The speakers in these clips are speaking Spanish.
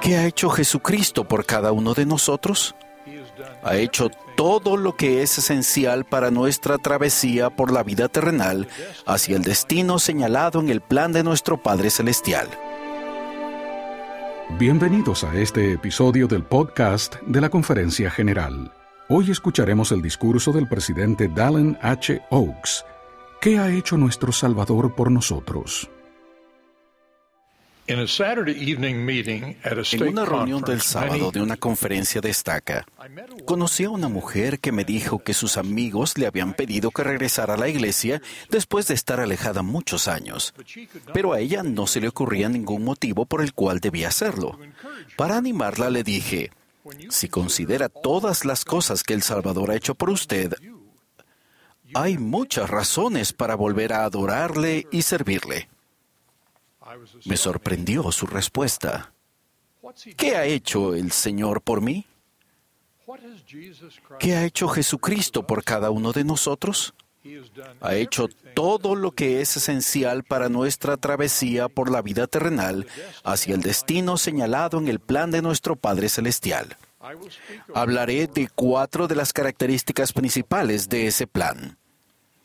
¿Qué ha hecho Jesucristo por cada uno de nosotros? Ha hecho todo lo que es esencial para nuestra travesía por la vida terrenal hacia el destino señalado en el plan de nuestro Padre Celestial. Bienvenidos a este episodio del podcast de la Conferencia General. Hoy escucharemos el discurso del presidente Dallin H. Oaks. ¿Qué ha hecho nuestro Salvador por nosotros? En una reunión del sábado de una conferencia de estaca, conocí a una mujer que me dijo que sus amigos le habían pedido que regresara a la iglesia después de estar alejada muchos años, pero a ella no se le ocurría ningún motivo por el cual debía hacerlo. Para animarla le dije, si considera todas las cosas que El Salvador ha hecho por usted, hay muchas razones para volver a adorarle y servirle. Me sorprendió su respuesta. ¿Qué ha hecho el Señor por mí? ¿Qué ha hecho Jesucristo por cada uno de nosotros? Ha hecho todo lo que es esencial para nuestra travesía por la vida terrenal hacia el destino señalado en el plan de nuestro Padre Celestial. Hablaré de cuatro de las características principales de ese plan.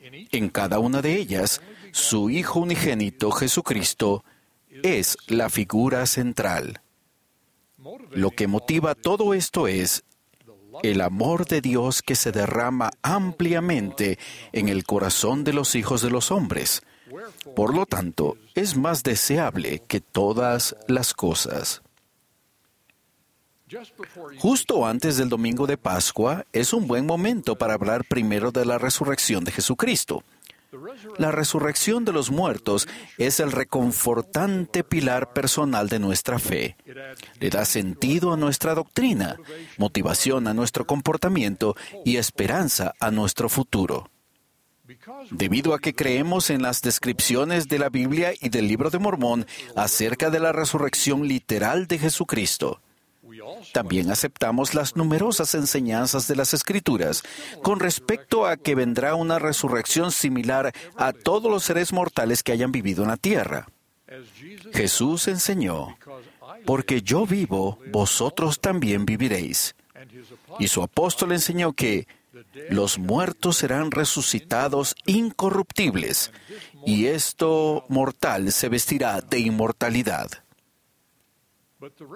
En cada una de ellas, su Hijo unigénito Jesucristo es la figura central. Lo que motiva todo esto es el amor de Dios que se derrama ampliamente en el corazón de los hijos de los hombres. Por lo tanto, es más deseable que todas las cosas. Justo antes del domingo de Pascua es un buen momento para hablar primero de la resurrección de Jesucristo. La resurrección de los muertos es el reconfortante pilar personal de nuestra fe. Le da sentido a nuestra doctrina, motivación a nuestro comportamiento y esperanza a nuestro futuro. Debido a que creemos en las descripciones de la Biblia y del libro de Mormón acerca de la resurrección literal de Jesucristo, también aceptamos las numerosas enseñanzas de las Escrituras con respecto a que vendrá una resurrección similar a todos los seres mortales que hayan vivido en la tierra. Jesús enseñó, porque yo vivo, vosotros también viviréis. Y su apóstol enseñó que los muertos serán resucitados incorruptibles, y esto mortal se vestirá de inmortalidad.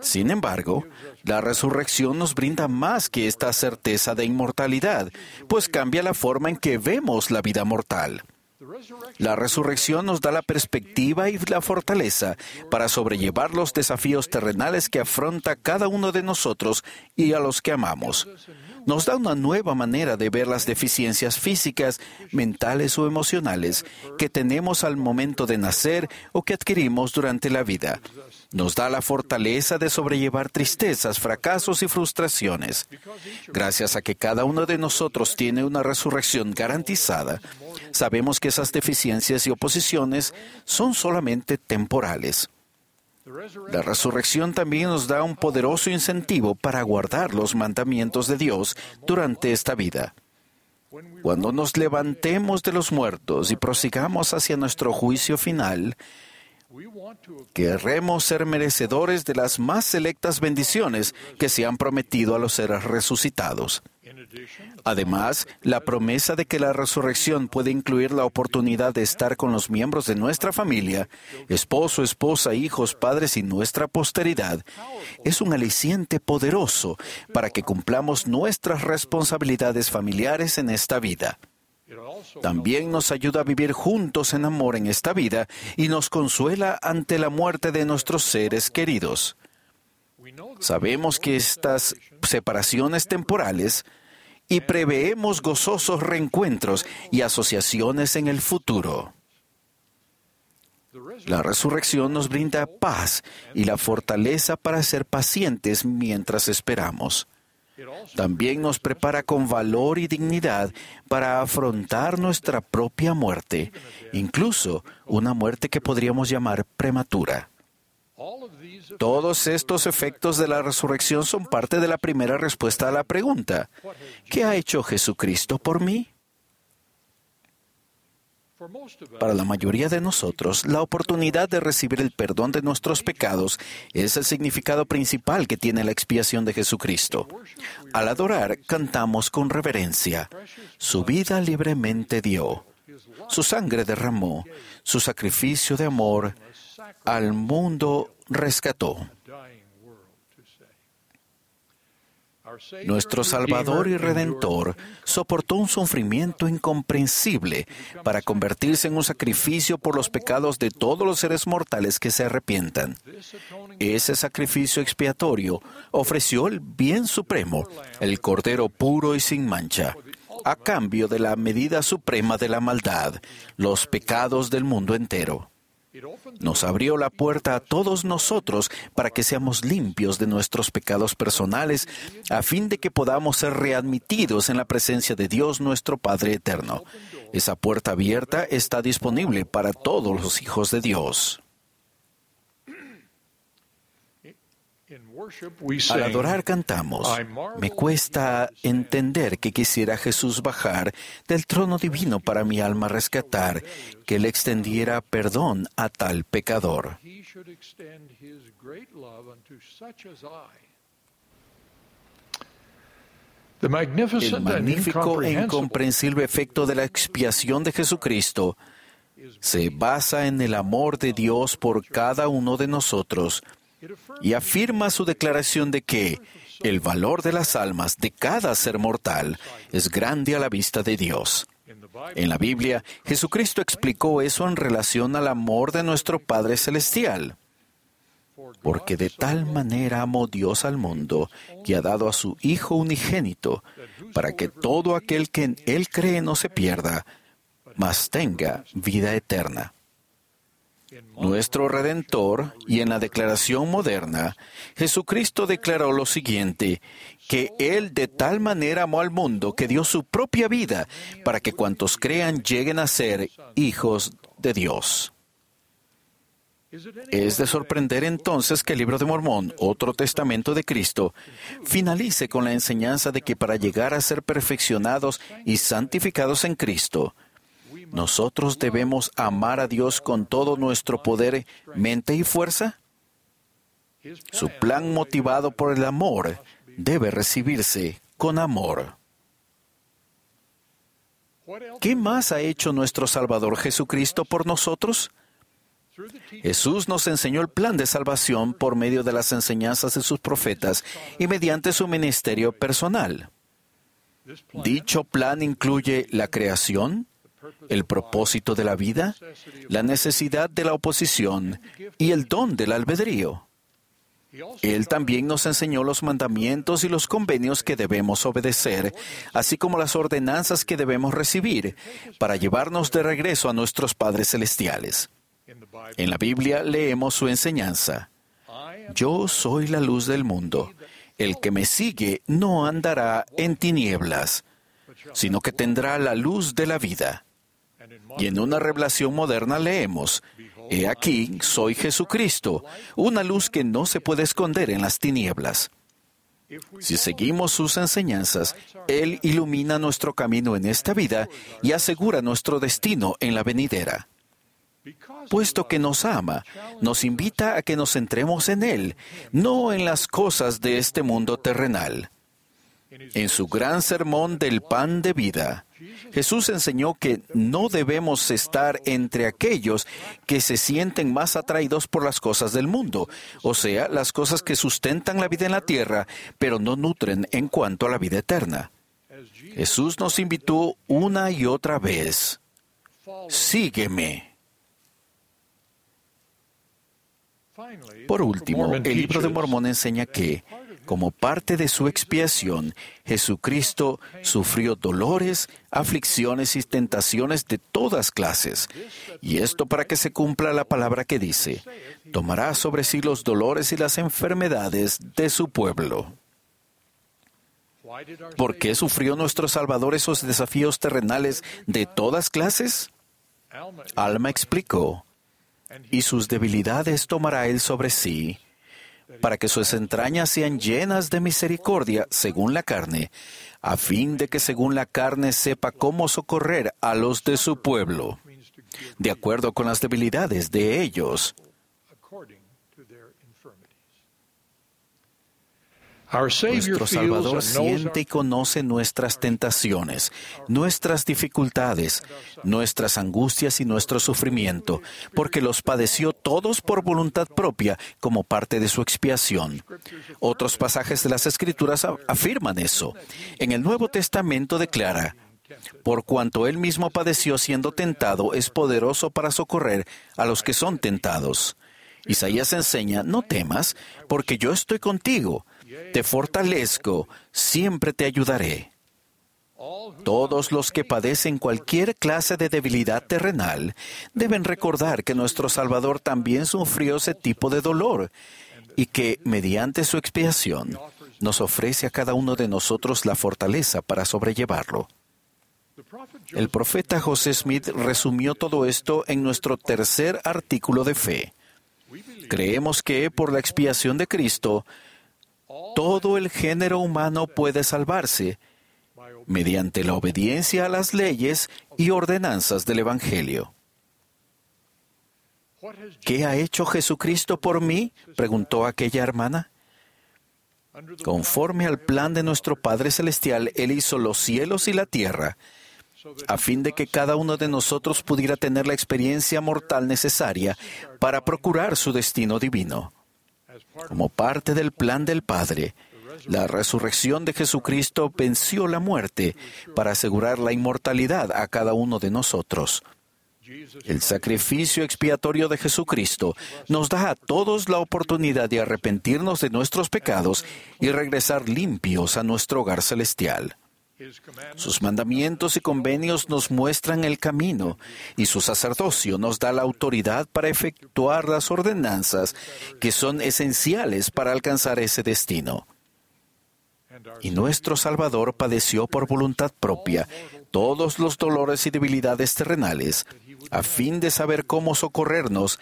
Sin embargo, la resurrección nos brinda más que esta certeza de inmortalidad, pues cambia la forma en que vemos la vida mortal. La resurrección nos da la perspectiva y la fortaleza para sobrellevar los desafíos terrenales que afronta cada uno de nosotros y a los que amamos nos da una nueva manera de ver las deficiencias físicas, mentales o emocionales que tenemos al momento de nacer o que adquirimos durante la vida. Nos da la fortaleza de sobrellevar tristezas, fracasos y frustraciones. Gracias a que cada uno de nosotros tiene una resurrección garantizada, sabemos que esas deficiencias y oposiciones son solamente temporales. La resurrección también nos da un poderoso incentivo para guardar los mandamientos de Dios durante esta vida. Cuando nos levantemos de los muertos y prosigamos hacia nuestro juicio final, querremos ser merecedores de las más selectas bendiciones que se han prometido a los seres resucitados. Además, la promesa de que la resurrección puede incluir la oportunidad de estar con los miembros de nuestra familia, esposo, esposa, hijos, padres y nuestra posteridad, es un aliciente poderoso para que cumplamos nuestras responsabilidades familiares en esta vida. También nos ayuda a vivir juntos en amor en esta vida y nos consuela ante la muerte de nuestros seres queridos. Sabemos que estas separaciones temporales y preveemos gozosos reencuentros y asociaciones en el futuro. La resurrección nos brinda paz y la fortaleza para ser pacientes mientras esperamos. También nos prepara con valor y dignidad para afrontar nuestra propia muerte, incluso una muerte que podríamos llamar prematura. Todos estos efectos de la resurrección son parte de la primera respuesta a la pregunta, ¿qué ha hecho Jesucristo por mí? Para la mayoría de nosotros, la oportunidad de recibir el perdón de nuestros pecados es el significado principal que tiene la expiación de Jesucristo. Al adorar, cantamos con reverencia. Su vida libremente dio. Su sangre derramó. Su sacrificio de amor al mundo rescató. Nuestro Salvador y Redentor soportó un sufrimiento incomprensible para convertirse en un sacrificio por los pecados de todos los seres mortales que se arrepientan. Ese sacrificio expiatorio ofreció el bien supremo, el Cordero puro y sin mancha, a cambio de la medida suprema de la maldad, los pecados del mundo entero nos abrió la puerta a todos nosotros para que seamos limpios de nuestros pecados personales, a fin de que podamos ser readmitidos en la presencia de Dios nuestro Padre Eterno. Esa puerta abierta está disponible para todos los hijos de Dios. Al adorar cantamos. Me cuesta entender que quisiera Jesús bajar del trono divino para mi alma rescatar, que le extendiera perdón a tal pecador. El magnífico e incomprensible efecto de la expiación de Jesucristo se basa en el amor de Dios por cada uno de nosotros y afirma su declaración de que el valor de las almas de cada ser mortal es grande a la vista de Dios. En la Biblia, Jesucristo explicó eso en relación al amor de nuestro Padre Celestial. Porque de tal manera amó Dios al mundo que ha dado a su Hijo unigénito, para que todo aquel que en Él cree no se pierda, mas tenga vida eterna nuestro Redentor, y en la declaración moderna, Jesucristo declaró lo siguiente, que Él de tal manera amó al mundo que dio su propia vida para que cuantos crean lleguen a ser hijos de Dios. Es de sorprender entonces que el libro de Mormón, otro testamento de Cristo, finalice con la enseñanza de que para llegar a ser perfeccionados y santificados en Cristo, ¿Nosotros debemos amar a Dios con todo nuestro poder, mente y fuerza? Su plan motivado por el amor debe recibirse con amor. ¿Qué más ha hecho nuestro Salvador Jesucristo por nosotros? Jesús nos enseñó el plan de salvación por medio de las enseñanzas de sus profetas y mediante su ministerio personal. Dicho plan incluye la creación, el propósito de la vida, la necesidad de la oposición y el don del albedrío. Él también nos enseñó los mandamientos y los convenios que debemos obedecer, así como las ordenanzas que debemos recibir para llevarnos de regreso a nuestros padres celestiales. En la Biblia leemos su enseñanza. Yo soy la luz del mundo. El que me sigue no andará en tinieblas, sino que tendrá la luz de la vida. Y en una revelación moderna leemos, He aquí, soy Jesucristo, una luz que no se puede esconder en las tinieblas. Si seguimos sus enseñanzas, Él ilumina nuestro camino en esta vida y asegura nuestro destino en la venidera. Puesto que nos ama, nos invita a que nos centremos en Él, no en las cosas de este mundo terrenal. En su gran sermón del pan de vida, Jesús enseñó que no debemos estar entre aquellos que se sienten más atraídos por las cosas del mundo, o sea, las cosas que sustentan la vida en la tierra, pero no nutren en cuanto a la vida eterna. Jesús nos invitó una y otra vez, sígueme. Por último, el libro de Mormón enseña que como parte de su expiación, Jesucristo sufrió dolores, aflicciones y tentaciones de todas clases. Y esto para que se cumpla la palabra que dice, tomará sobre sí los dolores y las enfermedades de su pueblo. ¿Por qué sufrió nuestro Salvador esos desafíos terrenales de todas clases? Alma explicó, y sus debilidades tomará él sobre sí para que sus entrañas sean llenas de misericordia según la carne, a fin de que según la carne sepa cómo socorrer a los de su pueblo, de acuerdo con las debilidades de ellos. Nuestro Salvador siente y conoce nuestras tentaciones, nuestras dificultades, nuestras angustias y nuestro sufrimiento, porque los padeció todos por voluntad propia como parte de su expiación. Otros pasajes de las Escrituras afirman eso. En el Nuevo Testamento declara, por cuanto él mismo padeció siendo tentado, es poderoso para socorrer a los que son tentados. Isaías enseña, no temas, porque yo estoy contigo te fortalezco, siempre te ayudaré. Todos los que padecen cualquier clase de debilidad terrenal deben recordar que nuestro Salvador también sufrió ese tipo de dolor y que mediante su expiación nos ofrece a cada uno de nosotros la fortaleza para sobrellevarlo. El profeta José Smith resumió todo esto en nuestro tercer artículo de fe. Creemos que por la expiación de Cristo, todo el género humano puede salvarse mediante la obediencia a las leyes y ordenanzas del Evangelio. ¿Qué ha hecho Jesucristo por mí? preguntó aquella hermana. Conforme al plan de nuestro Padre Celestial, Él hizo los cielos y la tierra, a fin de que cada uno de nosotros pudiera tener la experiencia mortal necesaria para procurar su destino divino. Como parte del plan del Padre, la resurrección de Jesucristo venció la muerte para asegurar la inmortalidad a cada uno de nosotros. El sacrificio expiatorio de Jesucristo nos da a todos la oportunidad de arrepentirnos de nuestros pecados y regresar limpios a nuestro hogar celestial. Sus mandamientos y convenios nos muestran el camino y su sacerdocio nos da la autoridad para efectuar las ordenanzas que son esenciales para alcanzar ese destino. Y nuestro Salvador padeció por voluntad propia todos los dolores y debilidades terrenales a fin de saber cómo socorrernos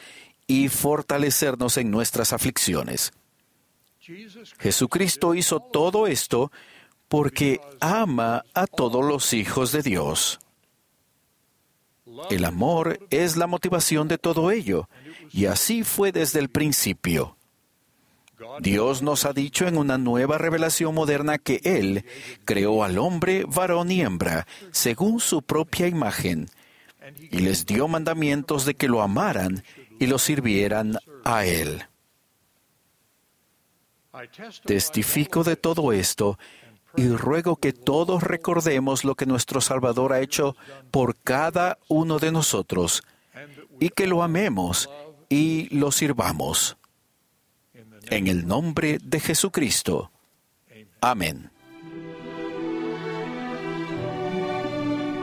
y fortalecernos en nuestras aflicciones. Jesucristo hizo todo esto porque ama a todos los hijos de Dios. El amor es la motivación de todo ello, y así fue desde el principio. Dios nos ha dicho en una nueva revelación moderna que Él creó al hombre varón y hembra, según su propia imagen, y les dio mandamientos de que lo amaran y lo sirvieran a Él. Testifico de todo esto y ruego que todos recordemos lo que nuestro Salvador ha hecho por cada uno de nosotros y que lo amemos y lo sirvamos. En el nombre de Jesucristo. Amén.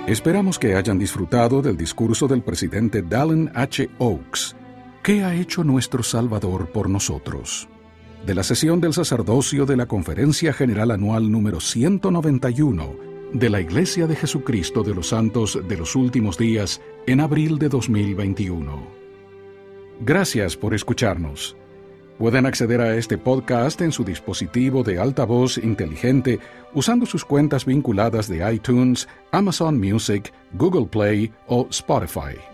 Esperamos que hayan disfrutado del discurso del presidente Dallin H. Oaks. ¿Qué ha hecho nuestro Salvador por nosotros? De la sesión del sacerdocio de la Conferencia General Anual número 191 de la Iglesia de Jesucristo de los Santos de los Últimos Días en abril de 2021. Gracias por escucharnos. Pueden acceder a este podcast en su dispositivo de altavoz inteligente usando sus cuentas vinculadas de iTunes, Amazon Music, Google Play o Spotify.